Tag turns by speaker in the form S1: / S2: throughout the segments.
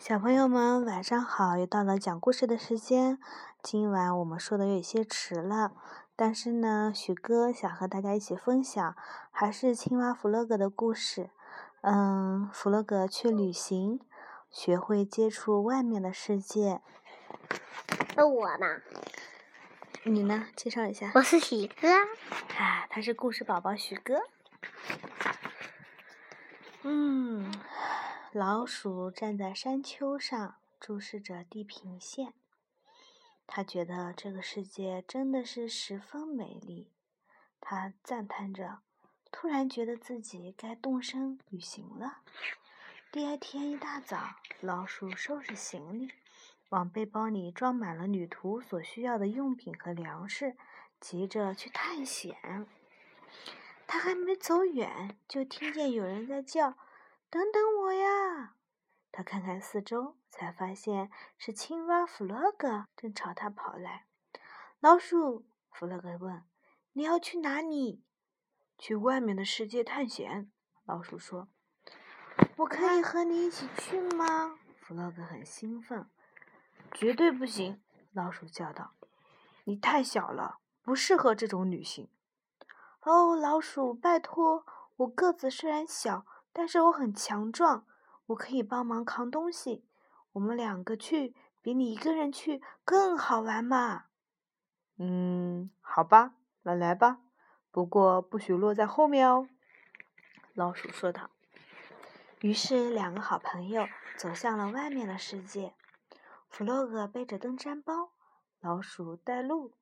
S1: 小朋友们晚上好，又到了讲故事的时间。今晚我们说的有些迟了，但是呢，许哥想和大家一起分享，还是青蛙弗洛格的故事。嗯，弗洛格去旅行，学会接触外面的世界。
S2: 那我呢？
S1: 你呢？介绍一下。
S2: 我是许哥。
S1: 啊，他是故事宝宝许哥。嗯。老鼠站在山丘上，注视着地平线。他觉得这个世界真的是十分美丽。他赞叹着，突然觉得自己该动身旅行了。第二天一大早，老鼠收拾行李，往背包里装满了旅途所需要的用品和粮食，急着去探险。他还没走远，就听见有人在叫。等等我呀！他看看四周，才发现是青蛙弗洛格正朝他跑来。老鼠弗洛格问：“你要去哪里？”“
S3: 去外面的世界探险。”老鼠说。
S1: “我可以和你一起去吗？”弗洛格很兴奋。
S3: “绝对不行！”老鼠叫道。“你太小了，不适合这种旅行。”“
S1: 哦，老鼠，拜托！我个子虽然小。”但是我很强壮，我可以帮忙扛东西。我们两个去，比你一个人去更好玩嘛。
S3: 嗯，好吧，那来吧。不过不许落在后面哦。”老鼠说道。
S1: 于是，两个好朋友走向了外面的世界。弗洛格背着登山包，老鼠带路。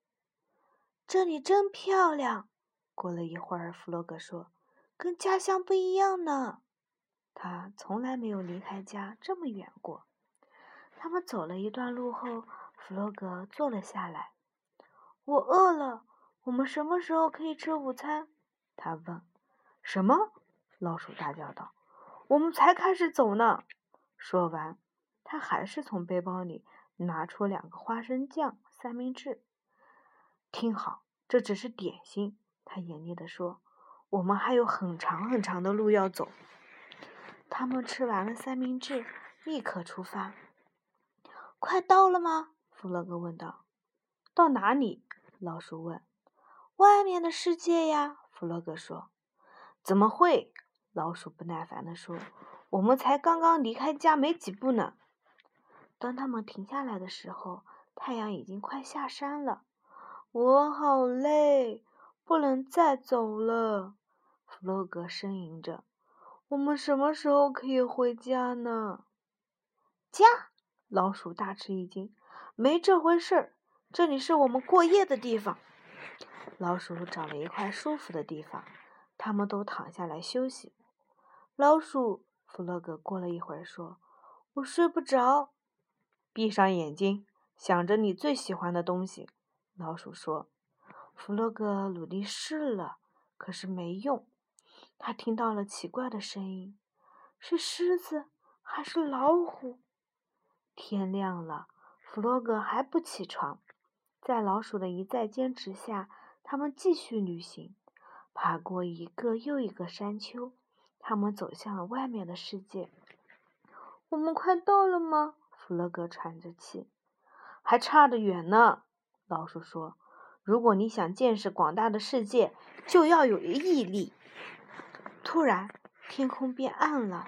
S1: 这里真漂亮。过了一会儿，弗洛格说。跟家乡不一样呢，他从来没有离开家这么远过。他们走了一段路后，弗洛格坐了下来。我饿了，我们什么时候可以吃午餐？他问。
S3: 什么？老鼠大叫道。我们才开始走呢。说完，他还是从背包里拿出两个花生酱三明治。听好，这只是点心。他严厉地说。我们还有很长很长的路要走。
S1: 他们吃完了三明治，立刻出发。快到了吗？弗洛格问道。
S3: 到哪里？老鼠问。
S1: 外面的世界呀，弗洛格说。
S3: 怎么会？老鼠不耐烦地说。我们才刚刚离开家没几步呢。
S1: 当他们停下来的时候，太阳已经快下山了。我好累。不能再走了，弗洛格呻吟着。我们什么时候可以回家呢？
S3: 家？老鼠大吃一惊。没这回事儿，这里是我们过夜的地方。老鼠找了一块舒服的地方，他们都躺下来休息。
S1: 老鼠，弗洛格过了一会儿说：“我睡不着。”
S3: 闭上眼睛，想着你最喜欢的东西。老鼠说。
S1: 弗洛格努力试了，可是没用。他听到了奇怪的声音，是狮子还是老虎？天亮了，弗洛格还不起床。在老鼠的一再坚持下，他们继续旅行，爬过一个又一个山丘。他们走向了外面的世界。我们快到了吗？弗洛格喘着气。
S3: 还差得远呢，老鼠说。如果你想见识广大的世界，就要有毅力。
S1: 突然，天空变暗了，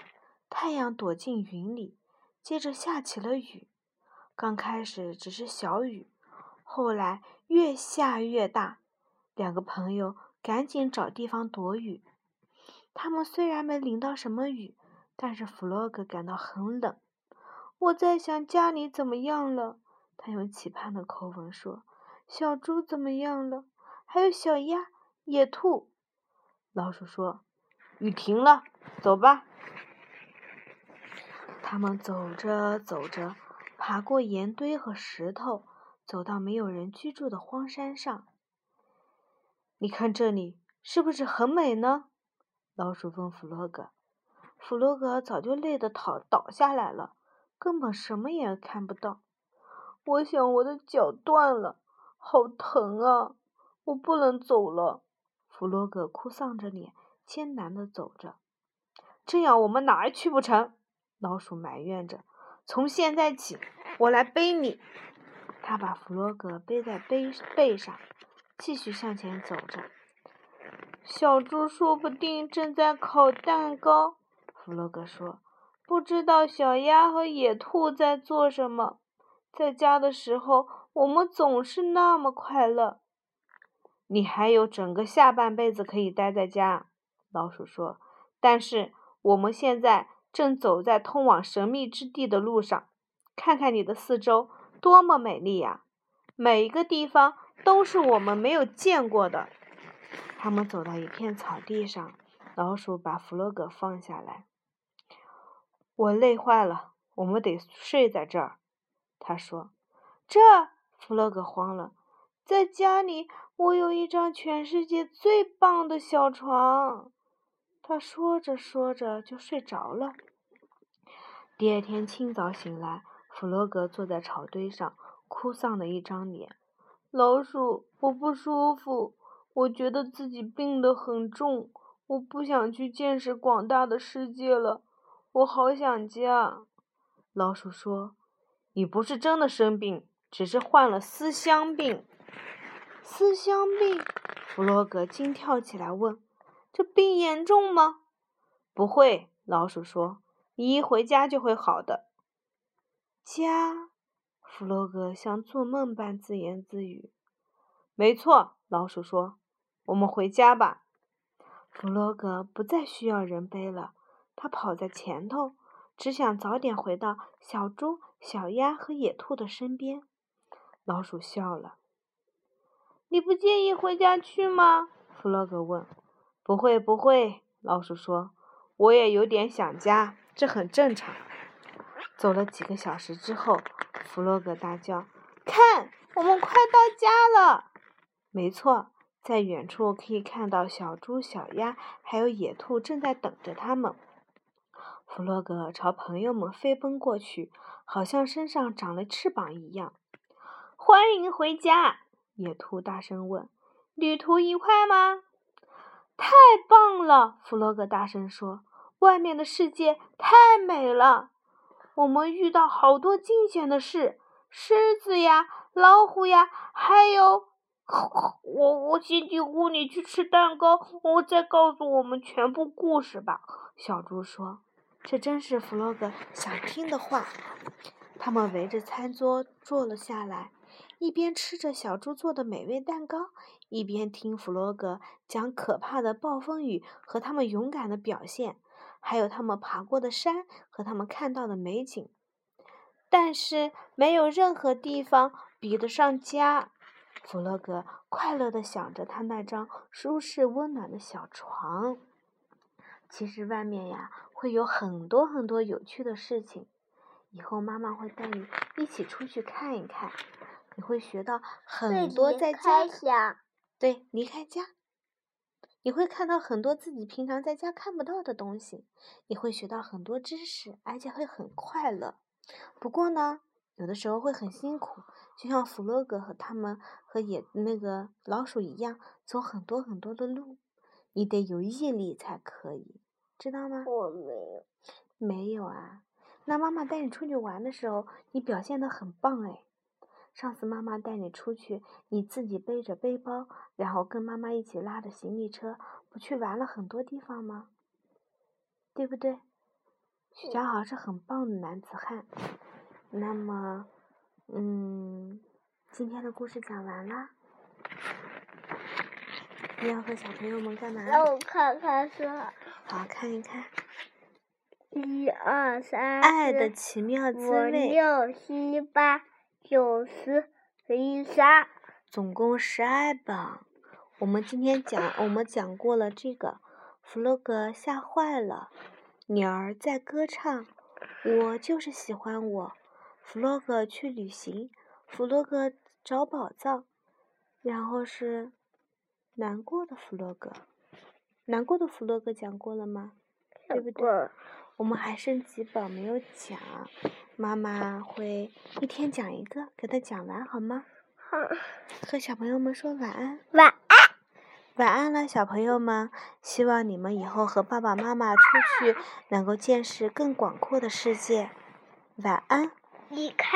S1: 太阳躲进云里，接着下起了雨。刚开始只是小雨，后来越下越大。两个朋友赶紧找地方躲雨。他们虽然没淋到什么雨，但是弗洛格感到很冷。我在想家里怎么样了，他用期盼的口吻说。小猪怎么样了？还有小鸭、野兔。
S3: 老鼠说：“雨停了，走吧。”
S1: 他们走着走着，爬过岩堆和石头，走到没有人居住的荒山上。
S3: 你看这里是不是很美呢？老鼠问弗洛格。
S1: 弗洛格早就累得倒倒下来了，根本什么也看不到。我想我的脚断了。好疼啊！我不能走了。弗洛格哭丧着脸，艰难地走着。
S3: 这样我们哪儿去不成？老鼠埋怨着。
S1: 从现在起，我来背你。他把弗洛格背在背背上，继续向前走着。小猪说不定正在烤蛋糕，弗洛格说。不知道小鸭和野兔在做什么。在家的时候，我们总是那么快乐。你还有整个下半辈子可以待在家，老鼠说。但是我们现在正走在通往神秘之地的路上。看看你的四周，多么美丽呀！每一个地方都是我们没有见过的。他们走到一片草地上，老鼠把弗洛格放下来。我累坏了，我们得睡在这儿。他说：“这。”弗洛格慌了，在家里我有一张全世界最棒的小床。他说着说着就睡着了。第二天清早醒来，弗洛格坐在草堆上，哭丧的一张脸。老鼠，我不舒服，我觉得自己病得很重，我不想去见识广大的世界了。我好想家，老鼠说：“你不是真的生病，只是患了思乡病。”思乡病？弗洛格惊跳起来问：“这病严重吗？”“不会。”老鼠说，“你一回家就会好的。”家？弗洛格像做梦般自言自语。“没错。”老鼠说，“我们回家吧。”弗洛格不再需要人背了。他跑在前头，只想早点回到小猪、小鸭和野兔的身边。老鼠笑了：“你不介意回家去吗？”弗洛格问。“不会，不会。”老鼠说，“我也有点想家，这很正常。”走了几个小时之后，弗洛格大叫：“看，我们快到家了！”没错，在远处可以看到小猪、小鸭还有野兔正在等着他们。弗洛格朝朋友们飞奔过去，好像身上长了翅膀一样。欢迎回家！野兔大声问：“旅途愉快吗？”“太棒了！”弗洛格大声说，“外面的世界太美了。我们遇到好多惊险的事，狮子呀，老虎呀，还有……我我先进屋里去吃蛋糕，我再告诉我们全部故事吧。”小猪说。这真是弗洛格想听的话。他们围着餐桌坐了下来，一边吃着小猪做的美味蛋糕，一边听弗洛格讲可怕的暴风雨和他们勇敢的表现，还有他们爬过的山和他们看到的美景。但是没有任何地方比得上家。弗洛格快乐地想着他那张舒适温暖的小床。其实外面呀。会有很多很多有趣的事情，以后妈妈会带你一起出去看一看，你会学到很多在家对离开家，你会看到很多自己平常在家看不到的东西，你会学到很多知识，而且会很快乐。不过呢，有的时候会很辛苦，就像弗洛格和他们和野那个老鼠一样，走很多很多的路，你得有毅力才可以。知道吗？
S2: 我没有，
S1: 没有啊。那妈妈带你出去玩的时候，你表现的很棒哎。上次妈妈带你出去，你自己背着背包，然后跟妈妈一起拉着行李车，不去玩了很多地方吗？对不对？小豪是很棒的男子汉。那么，嗯，今天的故事讲完啦。你要和小朋友们干嘛？
S2: 让我看看书。
S1: 好看一看，
S2: 一二三
S1: 爱的奇妙滋味。
S2: 五六七八九十十一十二，
S1: 总共十二本。我们今天讲，我们讲过了这个。弗洛格吓坏了，鸟儿在歌唱，我就是喜欢我。弗洛格去旅行，弗洛格找宝藏，然后是难过的弗洛格。难过的弗洛格讲过了吗？对不对？我们还剩几本没有讲，妈妈会一天讲一个，给他讲完好吗？
S2: 好。
S1: 和小朋友们说晚安。
S2: 晚安。
S1: 晚安了，小朋友们。希望你们以后和爸爸妈妈出去，能够见识更广阔的世界。晚安。
S2: 离开。